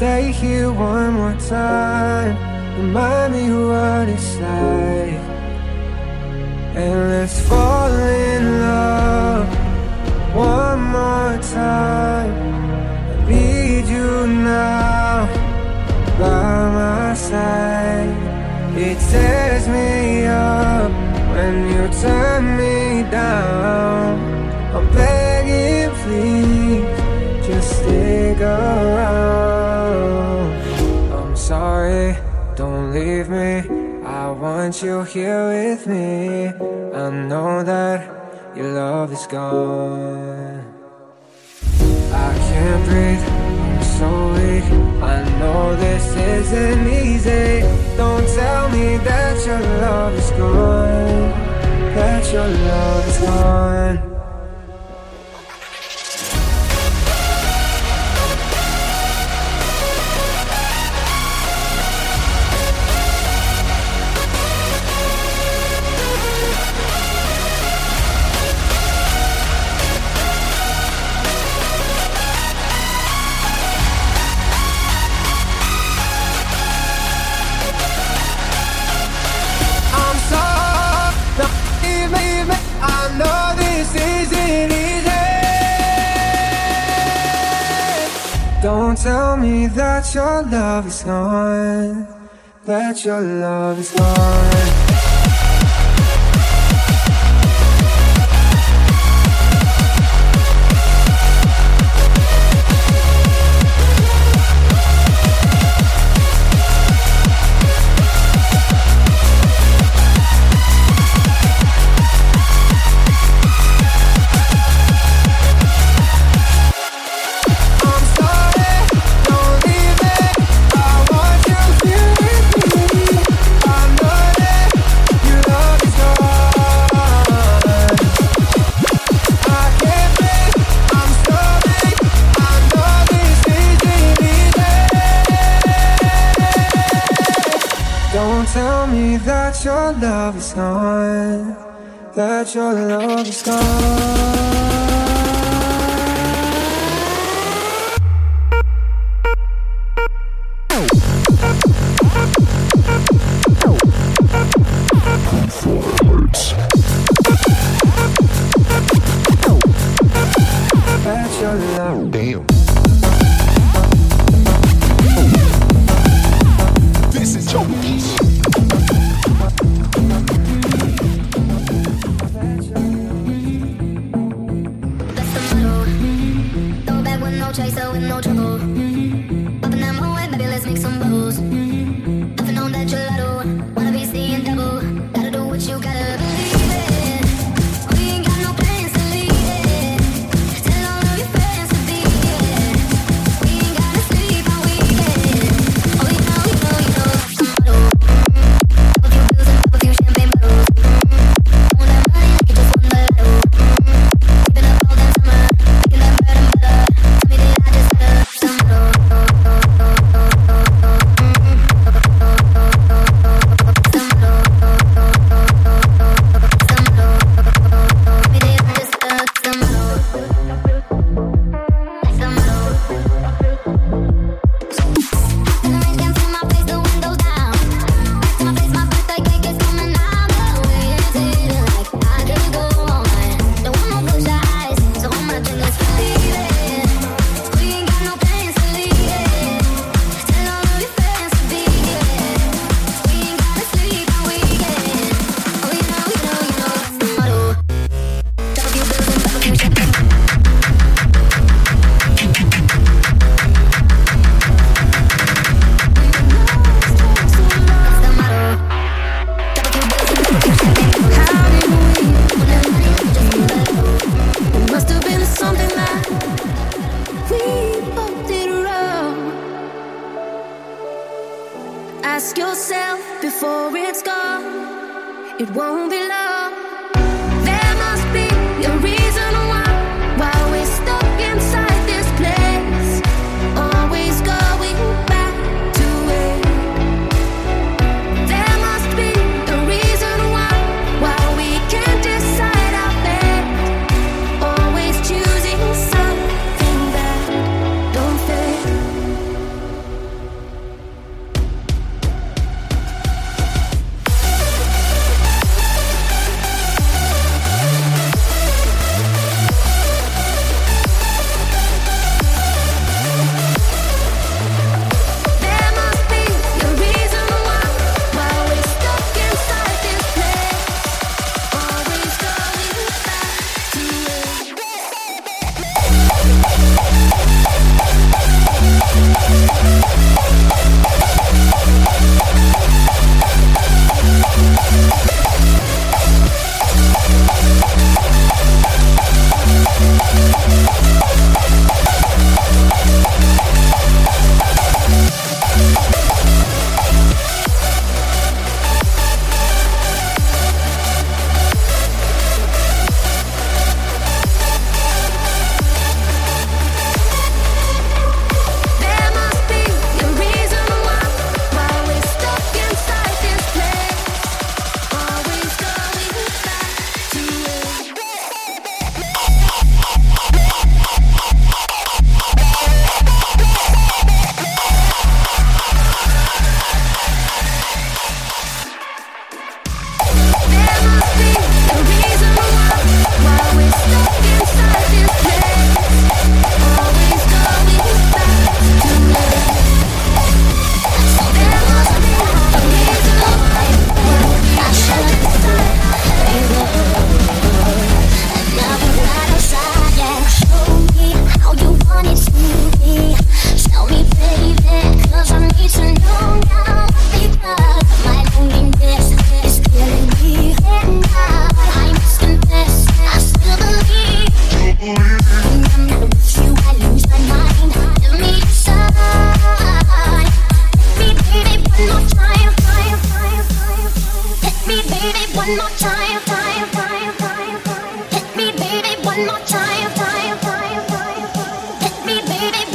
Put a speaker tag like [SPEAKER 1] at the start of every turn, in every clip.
[SPEAKER 1] stay here one more time. Remind me what it's like. And let's fall in love one more time. I need you now by my side. It tears me up when you turn me down. I'm begging, please. Since you're here with me? I know that your love is gone. I can't breathe, I'm so weak. I know this isn't easy. Don't tell me that your love is gone. That your love is gone. tell me that your love is gone That your love is gone.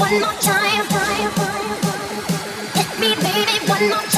[SPEAKER 1] one more time. Hit me,
[SPEAKER 2] baby, one more time.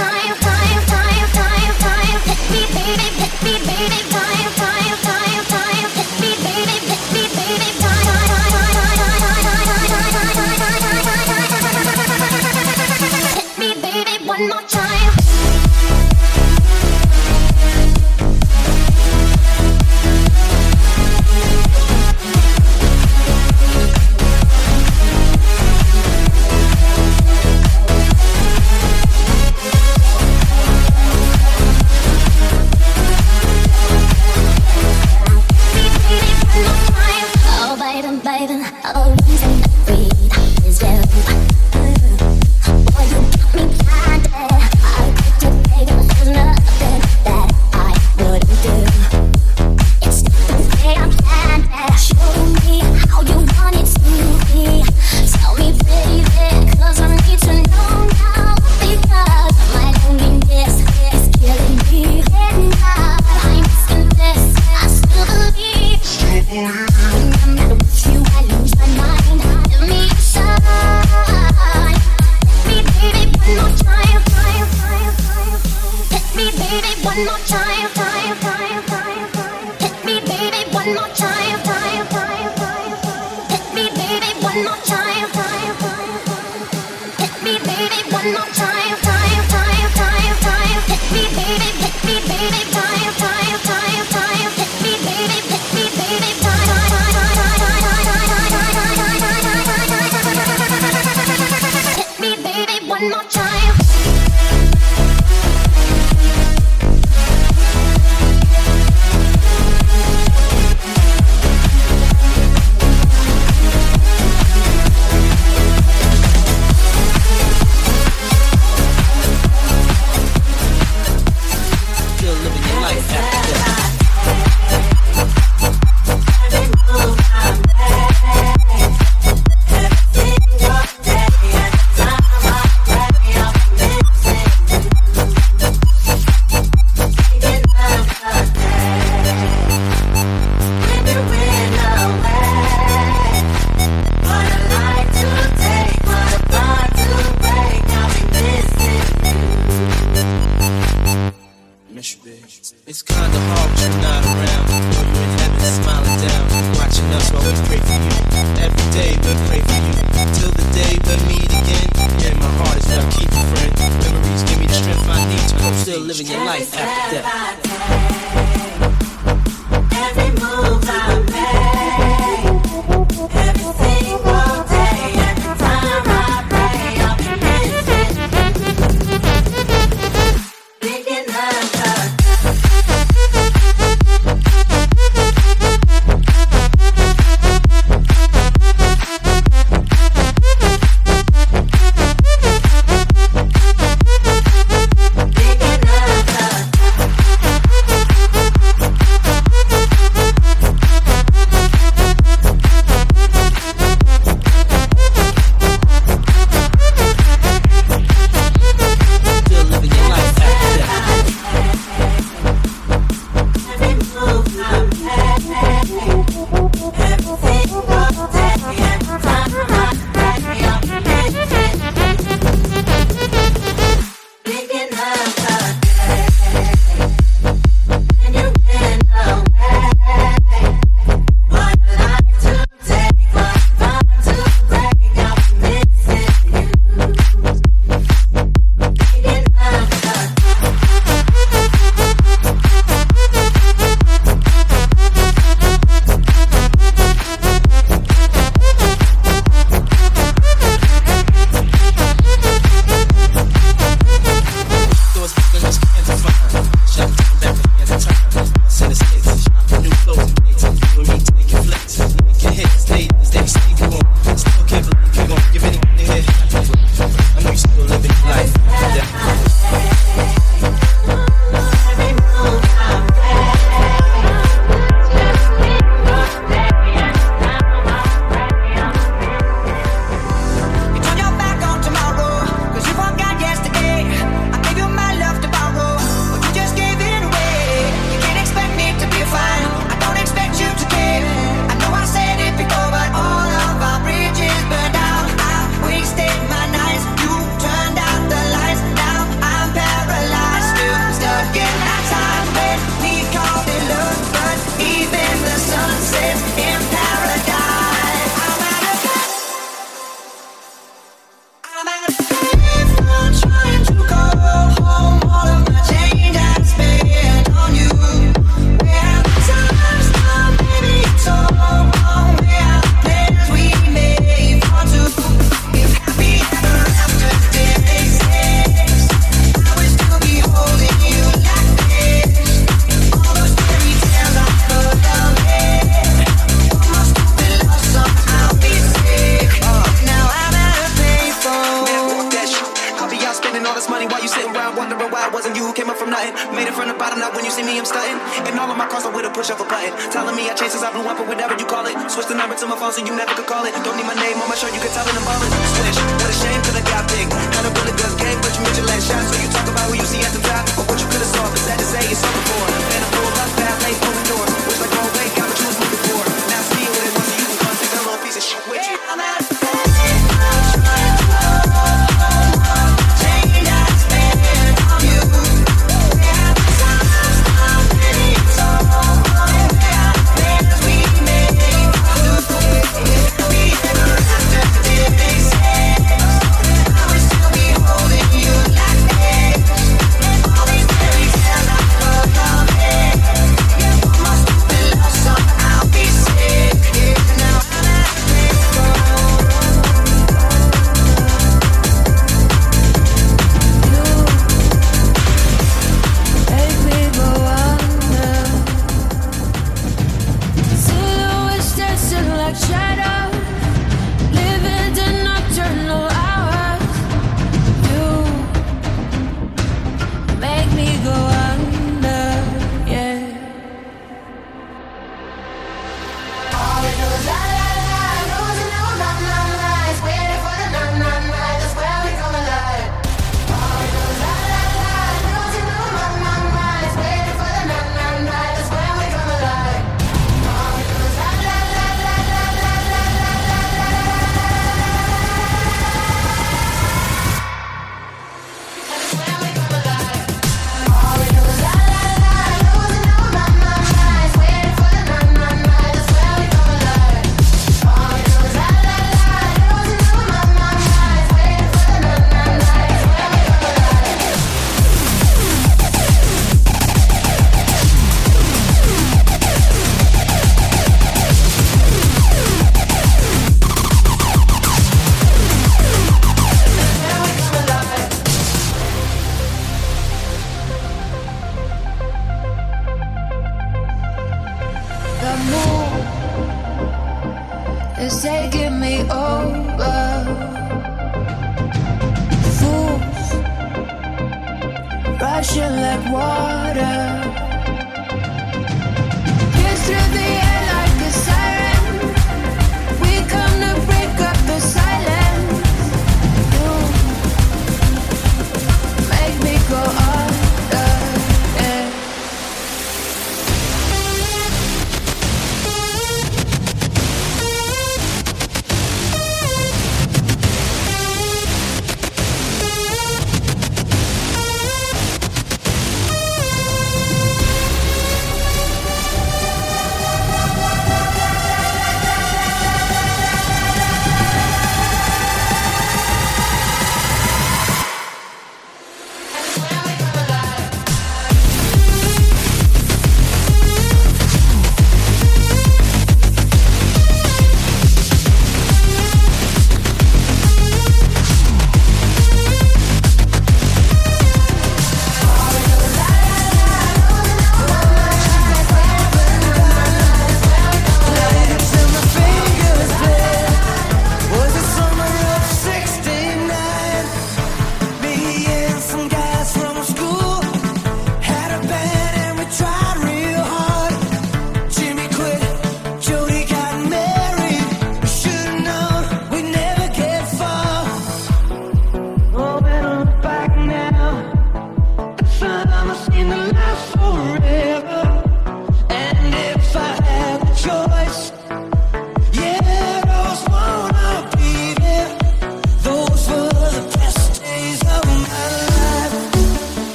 [SPEAKER 2] everything.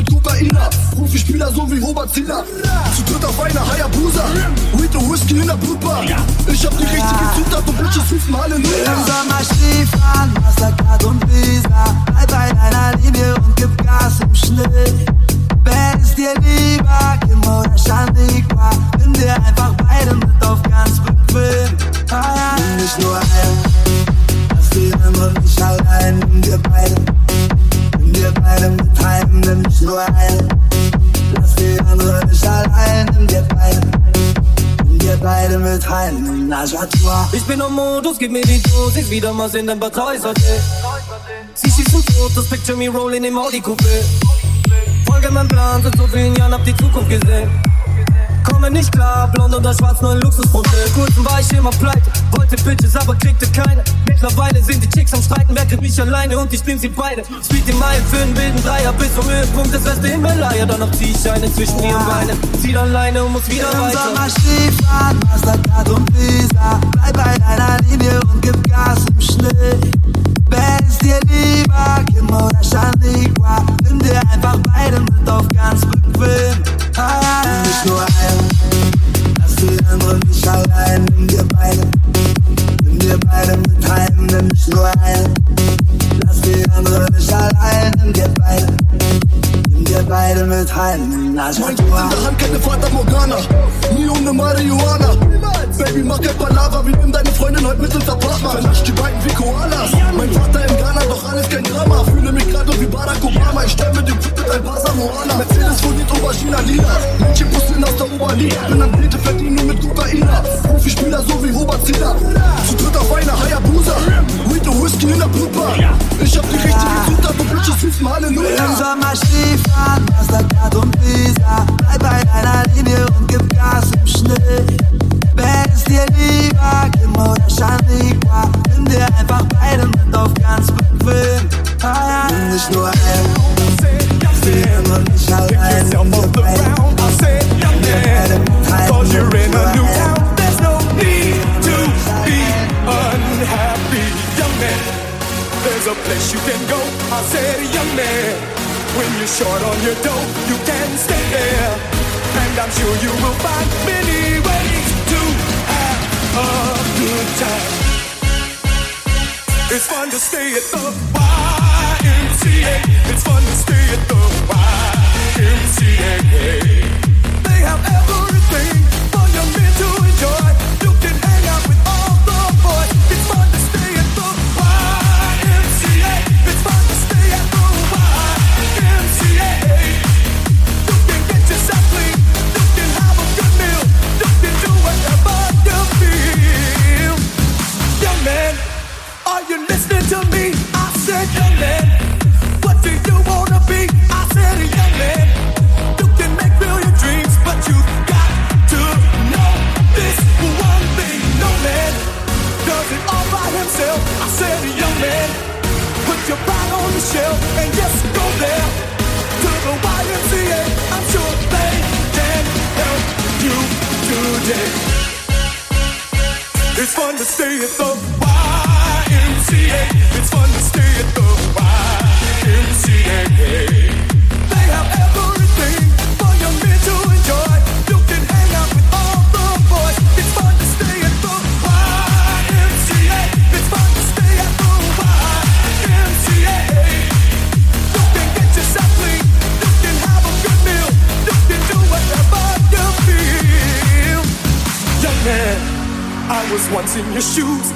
[SPEAKER 2] Verdienen nur mit Kokaina. Profispieler so wie Robert Zieler. Zu dritt auf einer Hayabusa. Weed und Whisky in der Blutbar. Ich hab die richtige Zutat und Bitches rufen Halleluja.
[SPEAKER 3] Im Sommer Stiefel, Mastercard und Visa. Bleib bei deiner Linie und gib Gas im Schnee. Wer ist dir lieber, Kim oder Shaniqua? Nimm dir einfach beide mit auf ganz bequem. Ah, nimm nicht nur einen, lass die anderen nicht allein. Dir beide, nimm dir beide mit heim. Nimm nicht nur einen, lass die anderen nicht allein. Nimm dir nimm dir beide mit heim. Najatua.
[SPEAKER 4] Ich bin am Modus, gib mir die Dosis, wieder mal in dein Parteisorte. Sie schießen Fotos, picture me rolling im Audi Coupé. Folge meinem Plan, seit so vielen Jahren hab die Zukunft gesehen. Komme nicht klar, blond oder schwarz, neuen Luxusmodell. Kurzen war ich immer pleite, wollte Bitches, aber kriegte keine. Mittlerweile sind die Chicks am Streiten, wer kriegt mich alleine und ich bin sie beide. Speed die Meilen für einen wilden Dreier bis zum Höhepunkt des Reste Himalaya. Danach zieh ich eine zwischen ihren Beinen, zieh dann Leine und muss wieder
[SPEAKER 3] Im
[SPEAKER 4] weiter.
[SPEAKER 3] Sommer Mastercard und Visa. Bleib bei deiner Linie und gib Gas im Schnee. Wer ist dir lieber, Kim oder Shaniqua? Nimm dir einfach beide mit auf ganz bequem. Nimm nicht nur einen, lass die anderen nicht allein. Nimm dir beide, nimm dir beide mit heim. Nimm nicht nur einen, lass die anderen nicht allein. Nimm dir beide, dir beide mit heim.
[SPEAKER 2] Mein Kind in der Hand, keine Fata Morgana. Nie ohne Marihuana. Baby, mach kein Palaver. Wir nehmen deine Freundin heute mit ins Apartment. Vernascht die beiden wie Koalas. Mein Vater in Ghana, doch alles kein Drama. Fühle mich grad wie Barack Obama. Ich stell mir den Club mit ein paar Samoana. Mercedes foliert Aubergina lila. Mädchen posieren aus der Oberliga. Bin am Biete, verdienen nur mit Kokaina. Profispieler so wie Robert Zieler. Zu dritt auf einer Hayabusa. Weed und Whisky in der Blutbar. Ich hab die richtige Zutat und Bitches
[SPEAKER 3] Im
[SPEAKER 2] Halleluja.
[SPEAKER 3] Sommer
[SPEAKER 5] has dado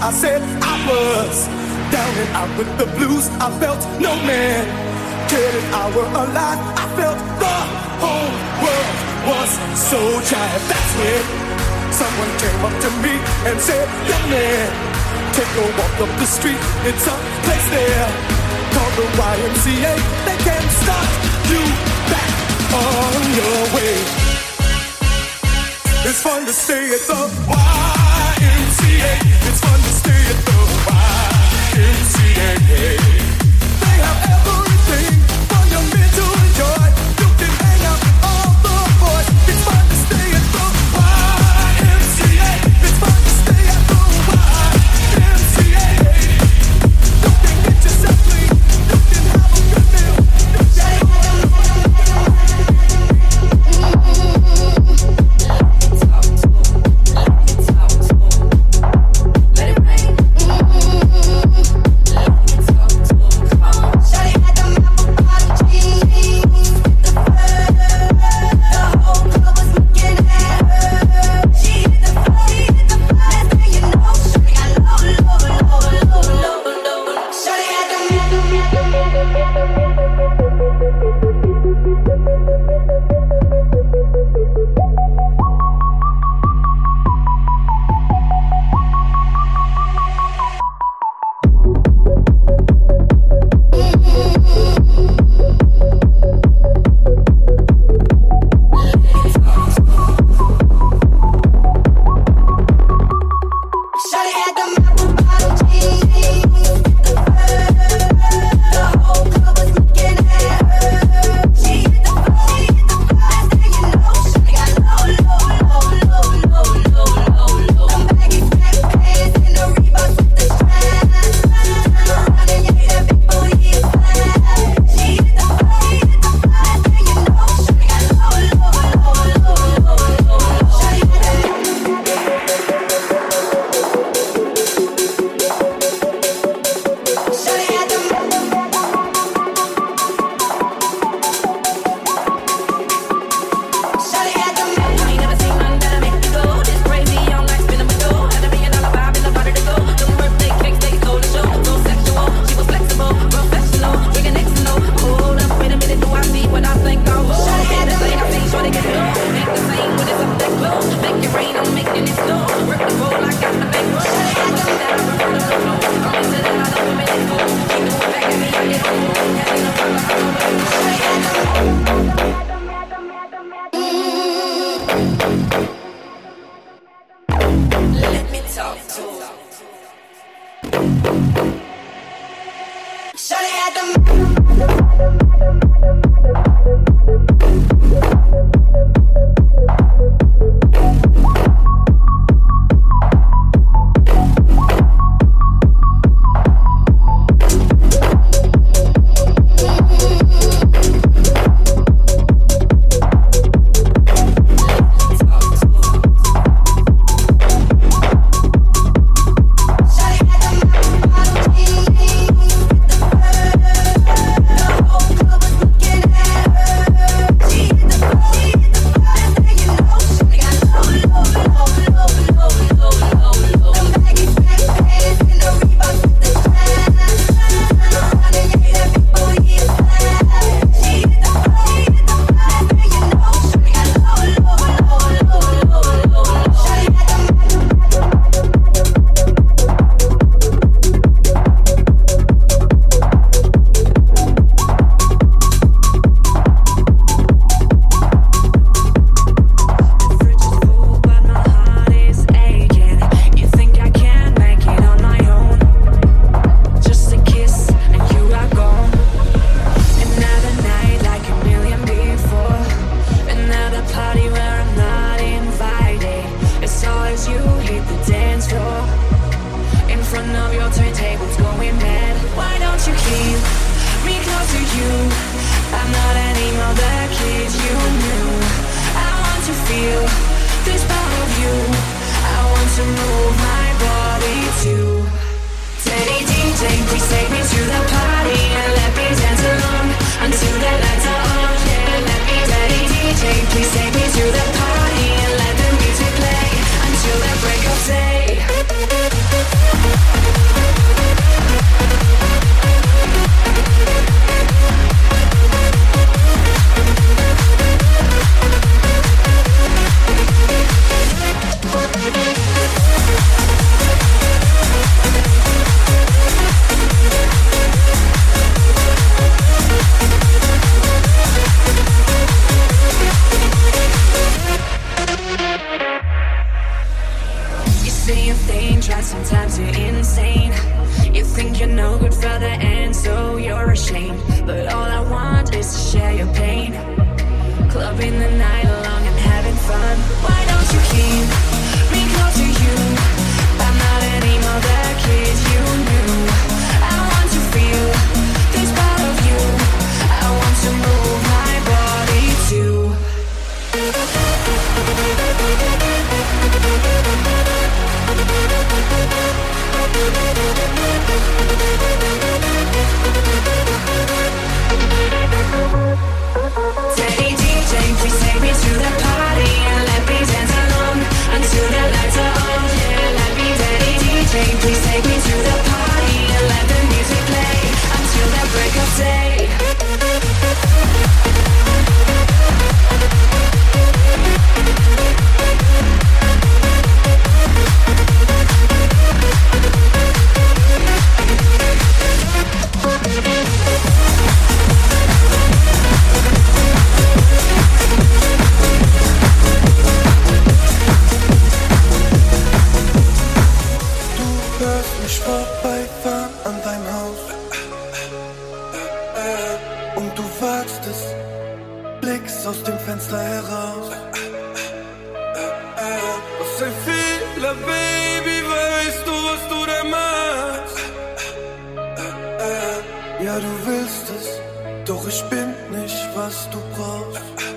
[SPEAKER 5] I said I was down and out with the blues. I felt no man cared if I were alive. I felt the whole world was so tired. That's when someone came up to me and said, Young man, take a walk up the street. It's a place there called the YMCA. They can't stop you back on your way. It's fun to stay at the YMCA. It's fun
[SPEAKER 6] yeah,
[SPEAKER 7] yeah. Ja, du willst es, doch ich bin nicht, was du brauchst.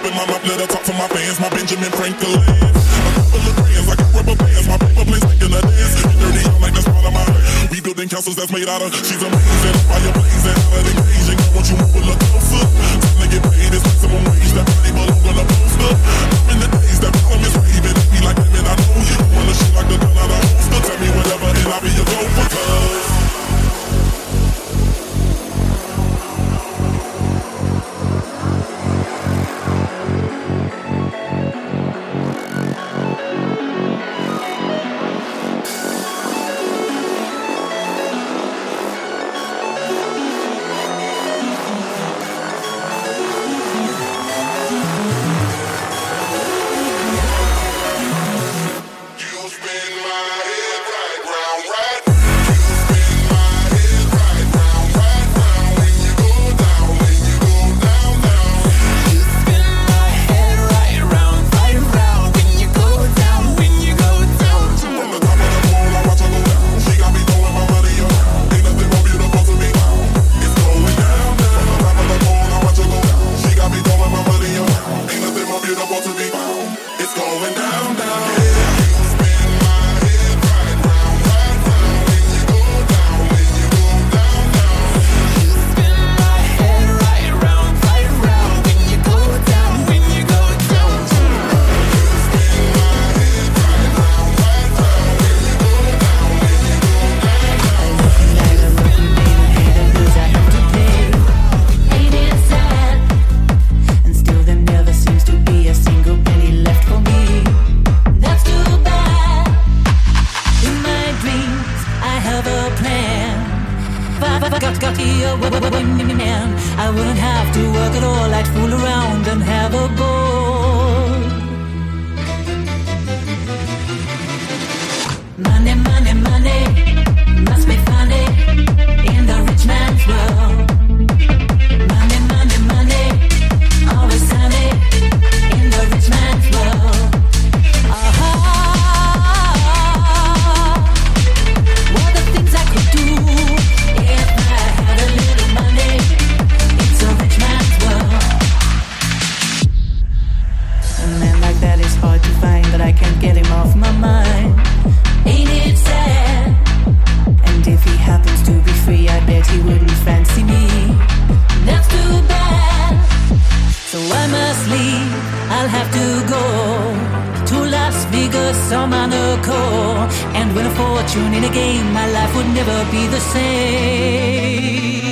[SPEAKER 8] open my mouth, let her talk for my fans, my Benjamin Franklin. A couple of brands, I got rubber bands, my paper planes making a dance. Dirty out like that's part of my. We building castles that's made out of. She's amazing, fire blazing out of the cage. Ain't got what you want, but look closer. Time to get paid, it's maximum wage. That body belong on a poster. I'm in the days, that problem is
[SPEAKER 9] If I got, got here, man, I wouldn't have to work at all. I'd fool around and have a ball. on my core and win a fortune in a game. My life would never be the same.